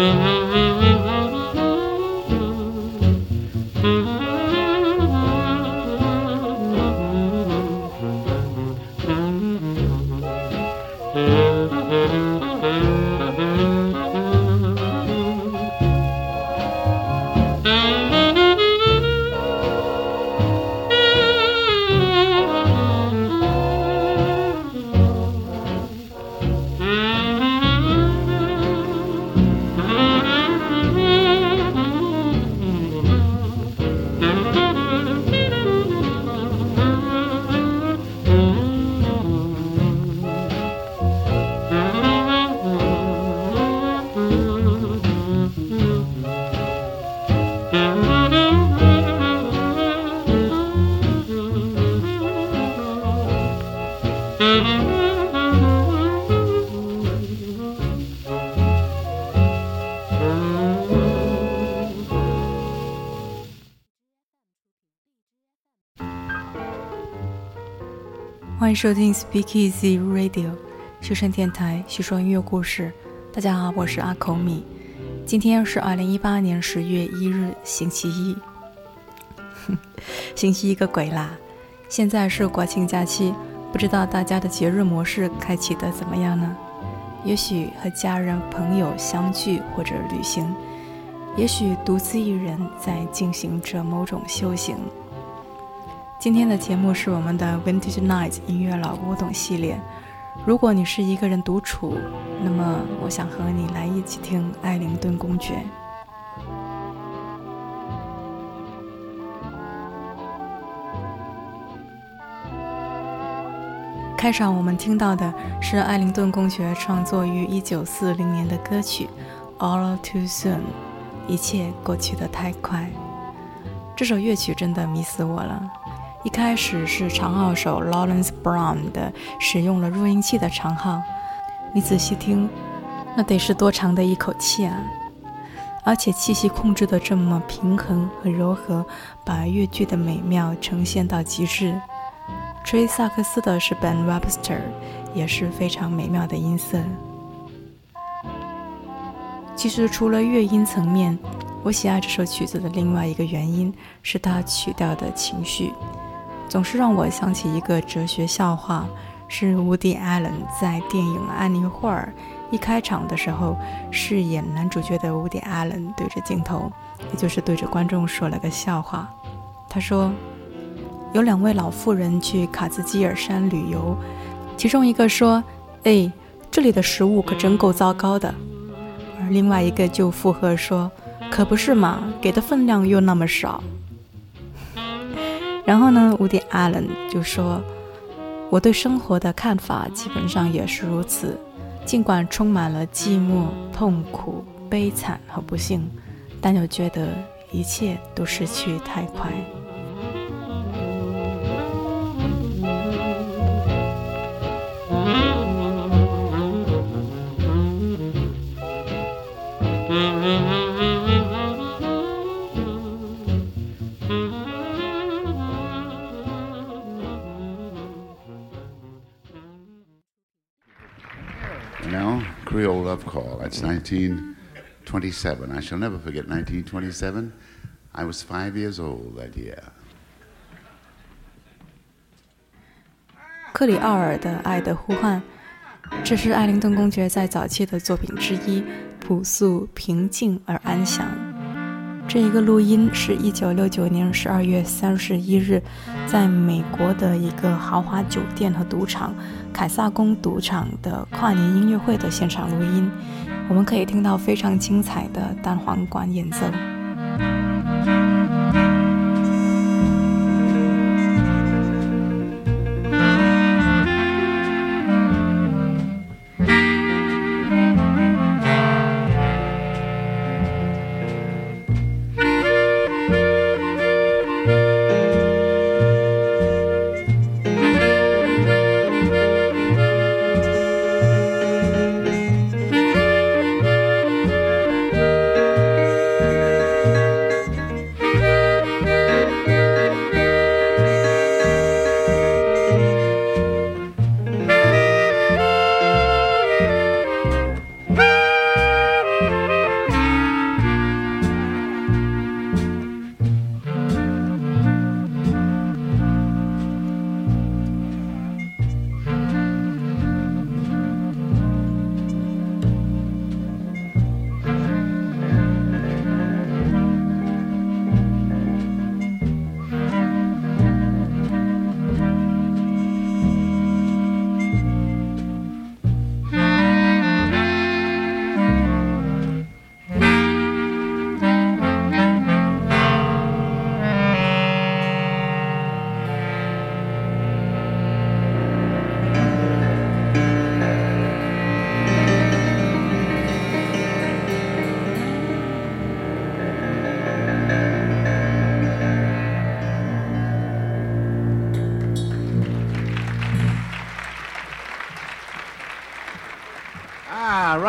Mm-hmm. 欢迎收听 Speak Easy Radio 修身电台，叙说音乐故事。大家好，我是阿口米。今天是二零一八年十月一日，星期一。星期一个鬼啦！现在是国庆假期，不知道大家的节日模式开启的怎么样呢？也许和家人朋友相聚或者旅行，也许独自一人在进行着某种修行。今天的节目是我们的 Vintage Night 音乐老古董系列。如果你是一个人独处，那么我想和你来一起听《艾灵顿公爵》。开场我们听到的是艾灵顿公爵创作于1940年的歌曲《All Too Soon》，一切过去的太快。这首乐曲真的迷死我了。一开始是长号手 Lawrence Brown 的使用了录音器的长号，你仔细听，那得是多长的一口气啊！而且气息控制的这么平衡和柔和，把乐句的美妙呈现到极致。吹萨克斯的是 Ben Webster，也是非常美妙的音色。其实除了乐音层面，我喜爱这首曲子的另外一个原因是它曲调的情绪。总是让我想起一个哲学笑话，是 Woody Allen 在电影《安妮霍尔》一开场的时候，饰演男主角的 Woody Allen 对着镜头，也就是对着观众说了个笑话。他说，有两位老妇人去卡兹基尔山旅游，其中一个说：“哎，这里的食物可真够糟糕的。”而另外一个就附和说：“可不是嘛，给的分量又那么少。”然后呢，伍迪·艾伦就说：“我对生活的看法基本上也是如此，尽管充满了寂寞、痛苦、悲惨和不幸，但又觉得一切都失去太快。” Creole Love Call. That's 1927. I shall never forget 1927. I was five years old that year. 克里奥尔的《爱的呼唤》，这是艾灵顿公爵在早期的作品之一，朴素、平静而安详。这一个录音是一九六九年十二月三十一日，在美国的一个豪华酒店和赌场——凯撒宫赌场的跨年音乐会的现场录音。我们可以听到非常精彩的单簧管演奏。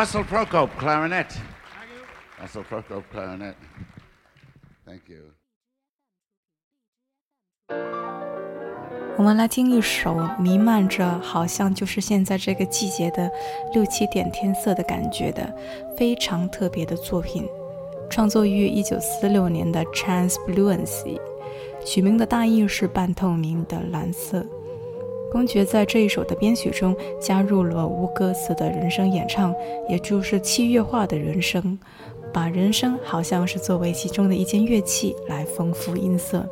Russell Prokop, clarinet. Thank you. Russell Prokop, clarinet. Thank you. 我们来听一首弥漫着好像就是现在这个季节的六七点天色的感觉的非常特别的作品，创作于一九四六年的《Translucency》，取名的大意是半透明的蓝色。公爵在这一首的编曲中加入了无歌词的人声演唱，也就是器乐化的人声，把人声好像是作为其中的一件乐器来丰富音色。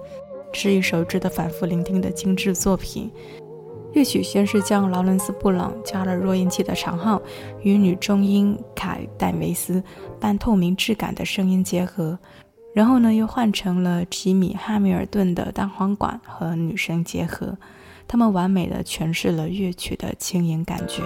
是一首值得反复聆听的精致作品。乐曲先是将劳伦斯·布朗加了弱音器的长号与女中音凯·戴维斯半透明质感的声音结合，然后呢又换成了吉米·哈密尔顿的单簧管和女声结合，他们完美的诠释了乐曲的轻盈感觉。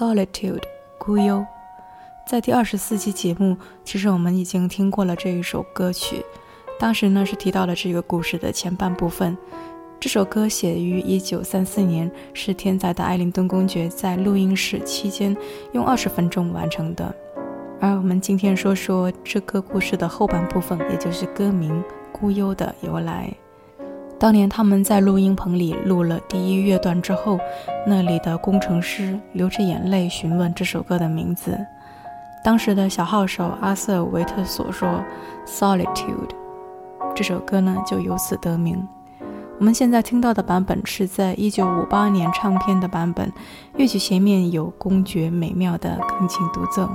Solitude，孤幽。在第二十四期节目，其实我们已经听过了这一首歌曲。当时呢是提到了这个故事的前半部分。这首歌写于一九三四年，是天才的艾灵顿公爵在录音室期间用二十分钟完成的。而我们今天说说这个故事的后半部分，也就是歌名《孤幽》的由来。当年他们在录音棚里录了第一乐段之后，那里的工程师流着眼泪询问这首歌的名字。当时的小号手阿瑟维特所说：“Solitude。”这首歌呢就由此得名。我们现在听到的版本是在一九五八年唱片的版本，乐曲前面有公爵美妙的钢琴独奏。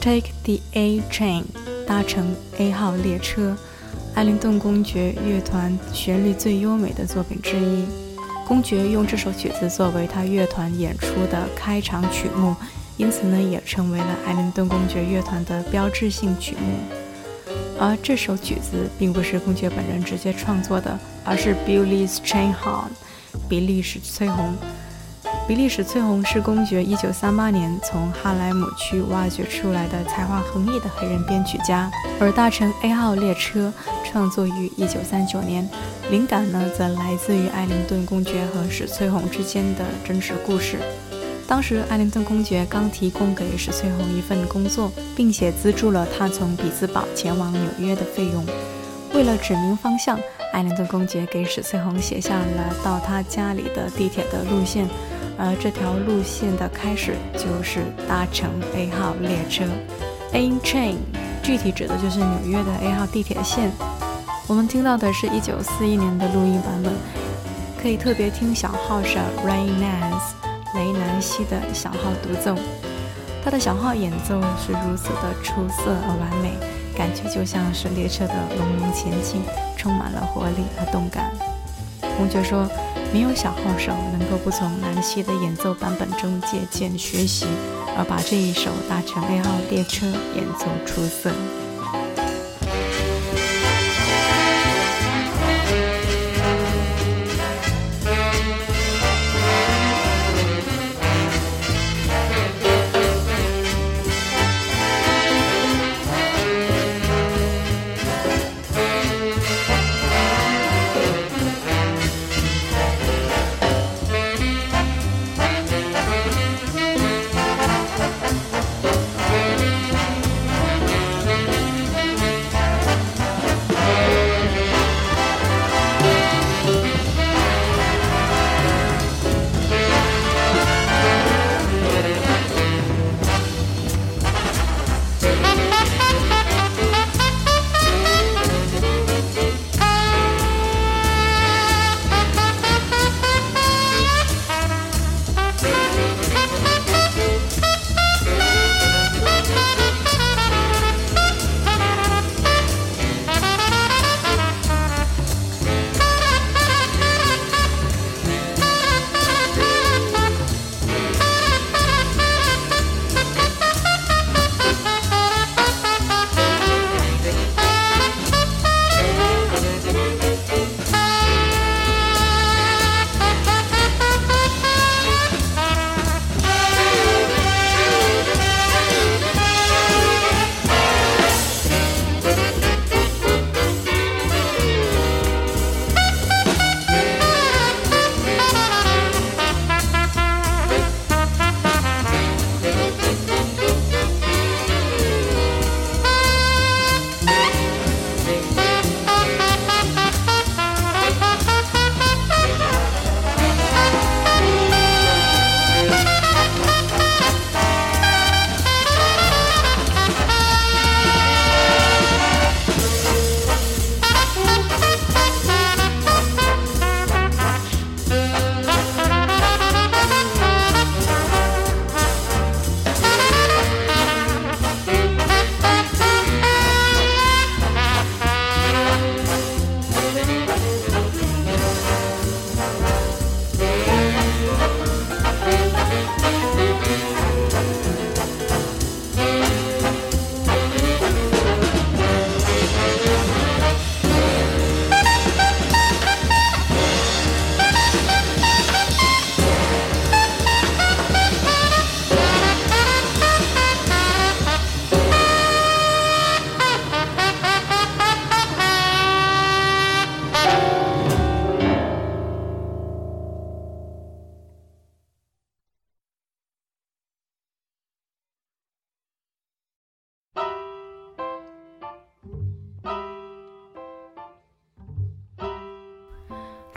Take the A Train，搭乘 A 号列车，艾灵顿公爵乐团旋律最优美的作品之一。公爵用这首曲子作为他乐团演出的开场曲目，因此呢，也成为了艾灵顿公爵乐团的标志性曲目。而这首曲子并不是公爵本人直接创作的，而是 Billy Strayhorn，比利时崔红。比利时崔红是公爵1938年从哈莱姆区挖掘出来的才华横溢的黑人编曲家，而搭乘 A 号列车创作于1939年，灵感呢则来自于艾灵顿公爵和史崔红之间的真实故事。当时艾灵顿公爵刚提供给史翠红一份工作，并且资助了他从比兹堡前往纽约的费用。为了指明方向，艾灵顿公爵给史翠红写下了到他家里的地铁的路线。而这条路线的开始就是搭乘 A 号列车，A train，具体指的就是纽约的 A 号地铁线。我们听到的是一九四一年的录音版本，可以特别听小号手 Ray Nance 雷南西的小号独奏。他的小号演奏是如此的出色而完美，感觉就像是列车的隆隆前进，充满了活力和动感。同学说。没有小号手能够不从南希的演奏版本中借鉴学习，而把这一首搭乘 A 号列车演奏出色。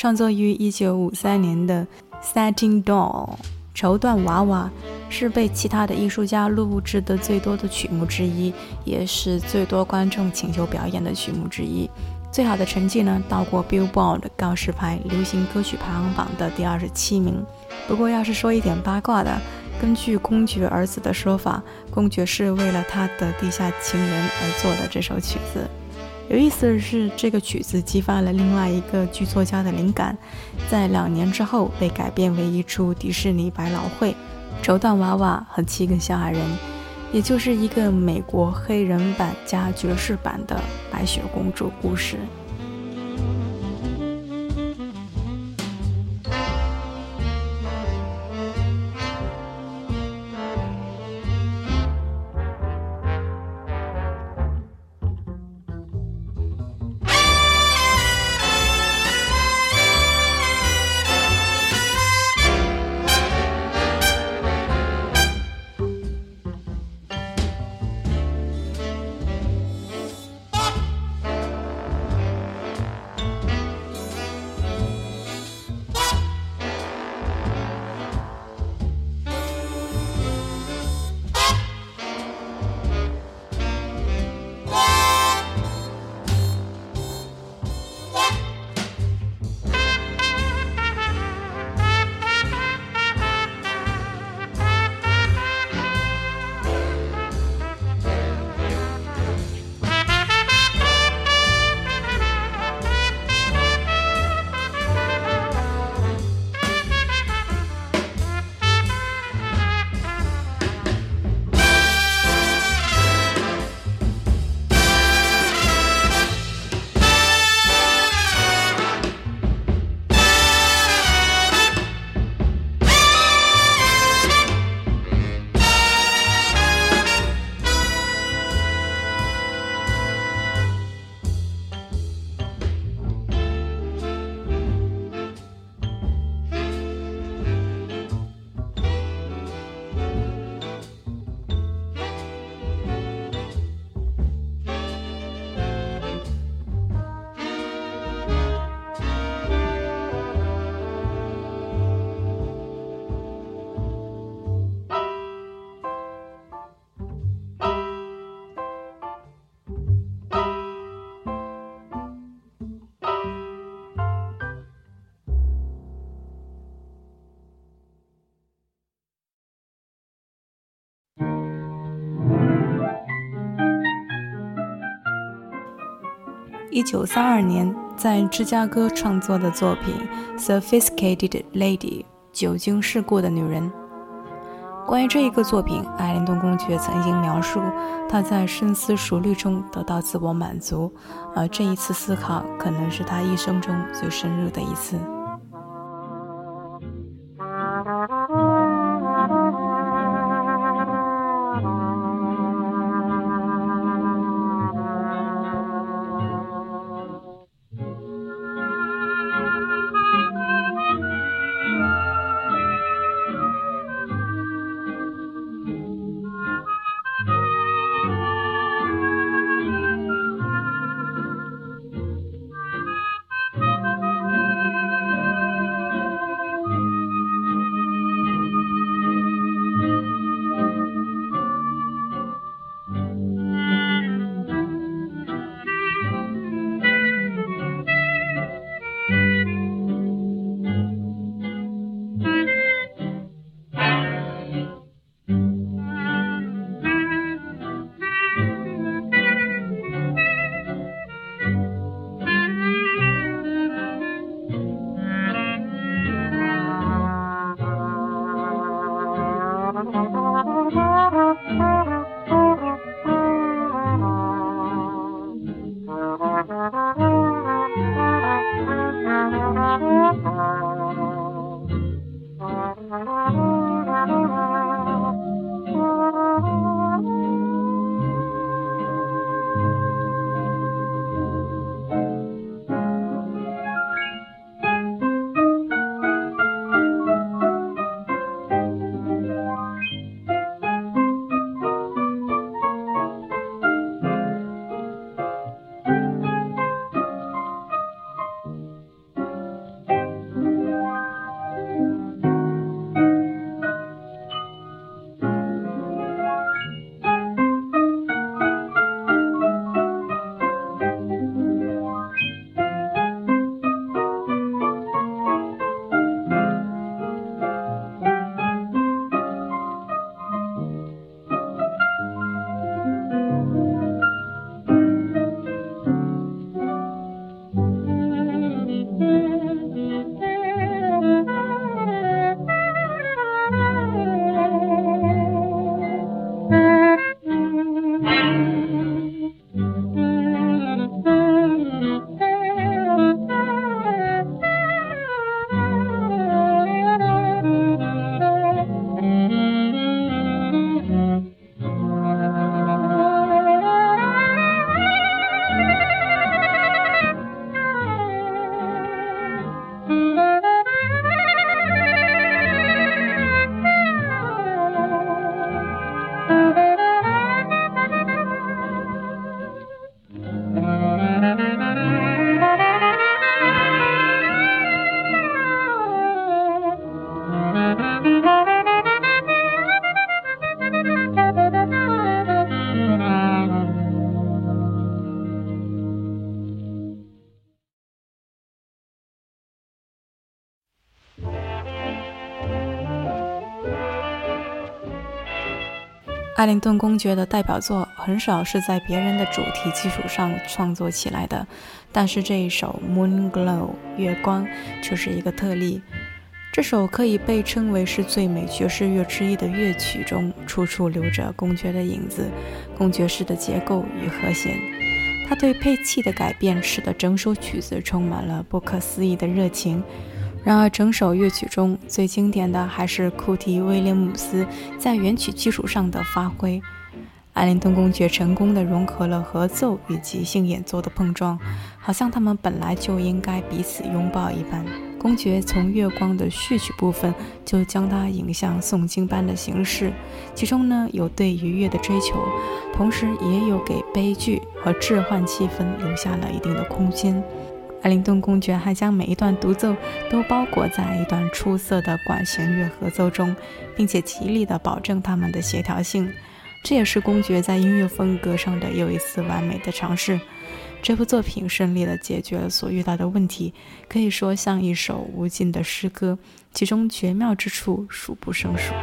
创作于1953年的《Setting Doll》绸缎娃娃是被其他的艺术家录制的最多的曲目之一，也是最多观众请求表演的曲目之一。最好的成绩呢，到过 Billboard 告示牌流行歌曲排行榜的第二十七名。不过，要是说一点八卦的，根据公爵儿子的说法，公爵是为了他的地下情人而做的这首曲子。有意思的是，这个曲子激发了另外一个剧作家的灵感，在两年之后被改编为一出迪士尼百老汇绸缎娃娃和七个小矮人，也就是一个美国黑人版加爵士版的白雪公主故事。一九三二年，在芝加哥创作的作品《Sophisticated Lady》久经世故的女人。关于这一个作品，艾灵顿公爵曾经描述，他在深思熟虑中得到自我满足，而这一次思考可能是他一生中最深入的一次。艾灵顿公爵的代表作很少是在别人的主题基础上创作起来的，但是这一首《Moon Glow》月光却是一个特例。这首可以被称为是最美爵士乐之一的乐曲中，处处留着公爵的影子，公爵式的结构与和弦。他对配器的改变，使得整首曲子充满了不可思议的热情。然而，整首乐曲中最经典的还是库提·威廉姆斯在原曲基础上的发挥。艾灵顿公爵成功地融合了合奏与即兴演奏的碰撞，好像他们本来就应该彼此拥抱一般。公爵从月光的序曲部分就将它引向诵经般的形式，其中呢有对愉悦的追求，同时也有给悲剧和置换气氛留下了一定的空间。艾灵顿公爵还将每一段独奏都包裹在一段出色的管弦乐合奏中，并且极力地保证它们的协调性。这也是公爵在音乐风格上的又一次完美的尝试。这部作品顺利地解决了所遇到的问题，可以说像一首无尽的诗歌，其中绝妙之处数不胜数。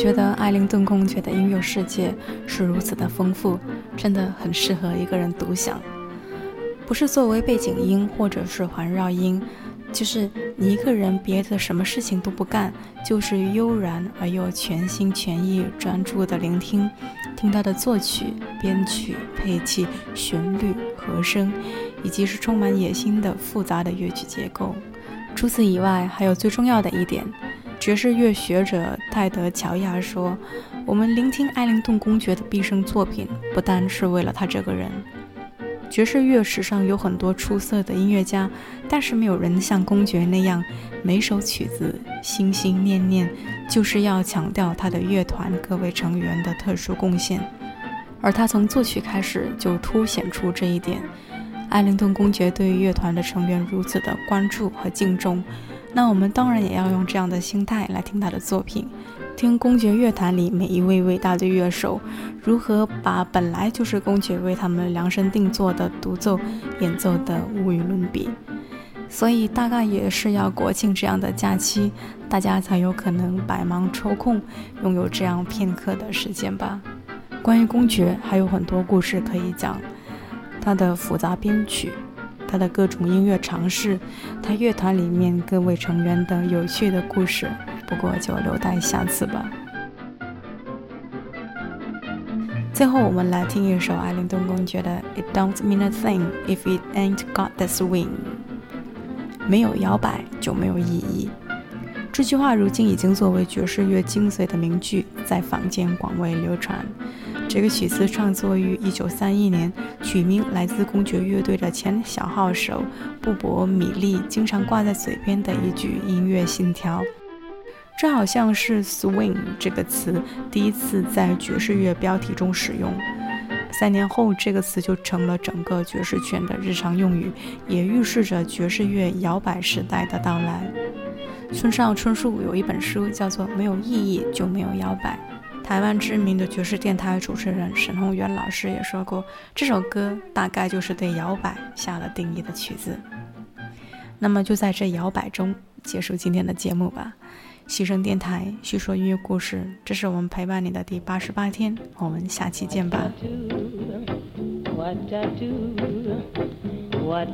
觉得艾灵顿公爵的音乐世界是如此的丰富，真的很适合一个人独享。不是作为背景音或者是环绕音，就是你一个人别的什么事情都不干，就是悠然而又全心全意专注的聆听，听他的作曲、编曲、配器、旋律、和声，以及是充满野心的复杂的乐曲结构。除此以外，还有最重要的一点。爵士乐学者泰德·乔亚说：“我们聆听艾灵顿公爵的毕生作品，不单是为了他这个人。爵士乐史上有很多出色的音乐家，但是没有人像公爵那样，每首曲子心心念念就是要强调他的乐团各位成员的特殊贡献。而他从作曲开始就凸显出这一点。艾灵顿公爵对乐团的成员如此的关注和敬重，那我们当然也要用这样的心态来听他的作品，听公爵乐团里每一位伟大的乐手如何把本来就是公爵为他们量身定做的独奏演奏的无与伦比。所以大概也是要国庆这样的假期，大家才有可能百忙抽空拥有这样片刻的时间吧。关于公爵还有很多故事可以讲。他的复杂编曲，他的各种音乐尝试，他乐团里面各位成员的有趣的故事，不过就留待下次吧。最后，我们来听一首艾灵顿公爵的《It Don't Mean a Thing If It Ain't Got the Swing》，没有摇摆就没有意义。这句话如今已经作为爵士乐精髓的名句，在坊间广为流传。这个曲子创作于1931年，曲名来自公爵乐队的前小号手布伯米利经常挂在嘴边的一句音乐信条。这好像是 “swing” 这个词第一次在爵士乐标题中使用。三年后，这个词就成了整个爵士圈的日常用语，也预示着爵士乐摇摆时代的到来。村上春树有一本书叫做《没有意义就没有摇摆》。台湾知名的爵士电台主持人沈宏元老师也说过，这首歌大概就是对摇摆下了定义的曲子。那么就在这摇摆中结束今天的节目吧。牺牲电台叙说音乐故事，这是我们陪伴你的第八十八天，我们下期见吧。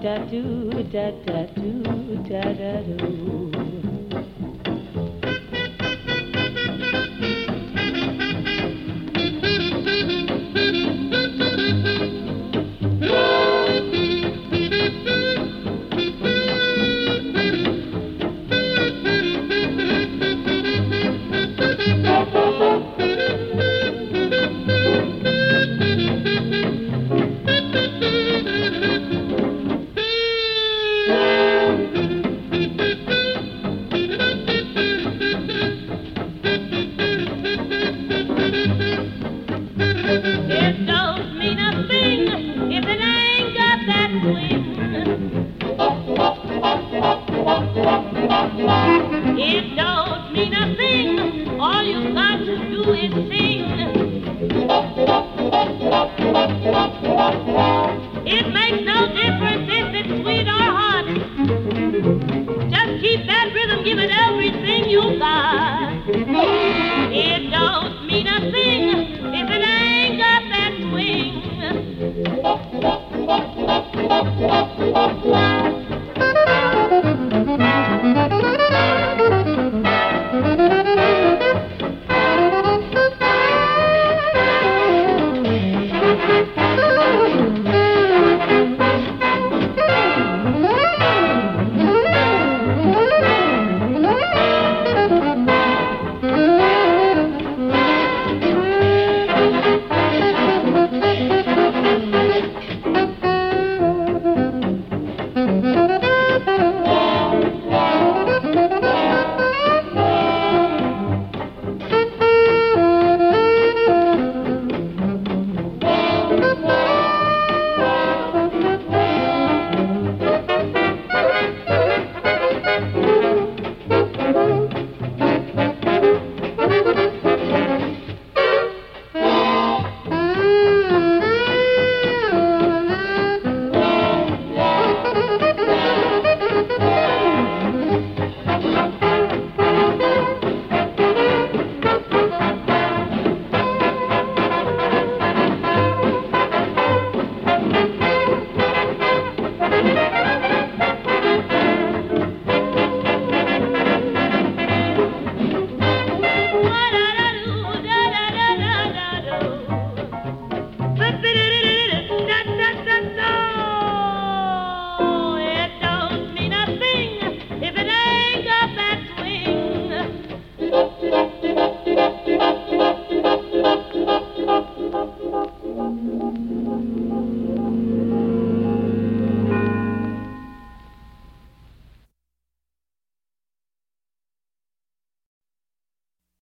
Thank you.